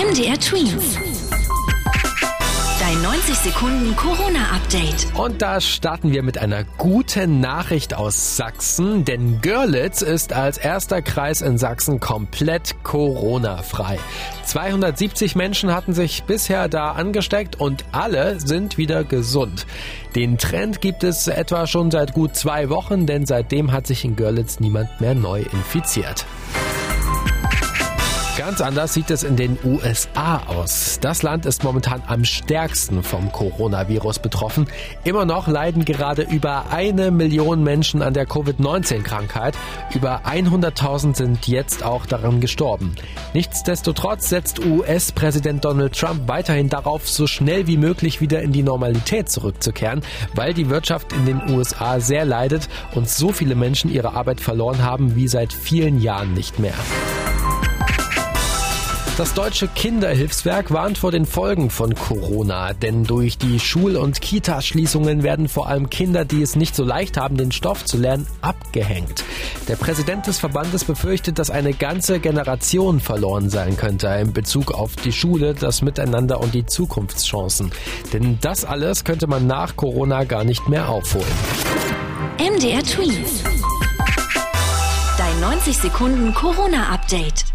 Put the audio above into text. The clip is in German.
MDR Twins. Dein 90 Sekunden Corona-Update. Und da starten wir mit einer guten Nachricht aus Sachsen, denn Görlitz ist als erster Kreis in Sachsen komplett Corona-frei. 270 Menschen hatten sich bisher da angesteckt und alle sind wieder gesund. Den Trend gibt es etwa schon seit gut zwei Wochen, denn seitdem hat sich in Görlitz niemand mehr neu infiziert. Ganz anders sieht es in den USA aus. Das Land ist momentan am stärksten vom Coronavirus betroffen. Immer noch leiden gerade über eine Million Menschen an der Covid-19-Krankheit. Über 100.000 sind jetzt auch daran gestorben. Nichtsdestotrotz setzt US-Präsident Donald Trump weiterhin darauf, so schnell wie möglich wieder in die Normalität zurückzukehren, weil die Wirtschaft in den USA sehr leidet und so viele Menschen ihre Arbeit verloren haben wie seit vielen Jahren nicht mehr. Das Deutsche Kinderhilfswerk warnt vor den Folgen von Corona, denn durch die Schul- und Kitaschließungen werden vor allem Kinder, die es nicht so leicht haben, den Stoff zu lernen, abgehängt. Der Präsident des Verbandes befürchtet, dass eine ganze Generation verloren sein könnte in Bezug auf die Schule, das Miteinander und die Zukunftschancen. Denn das alles könnte man nach Corona gar nicht mehr aufholen. MDR Twins. Dein 90 Sekunden Corona-Update.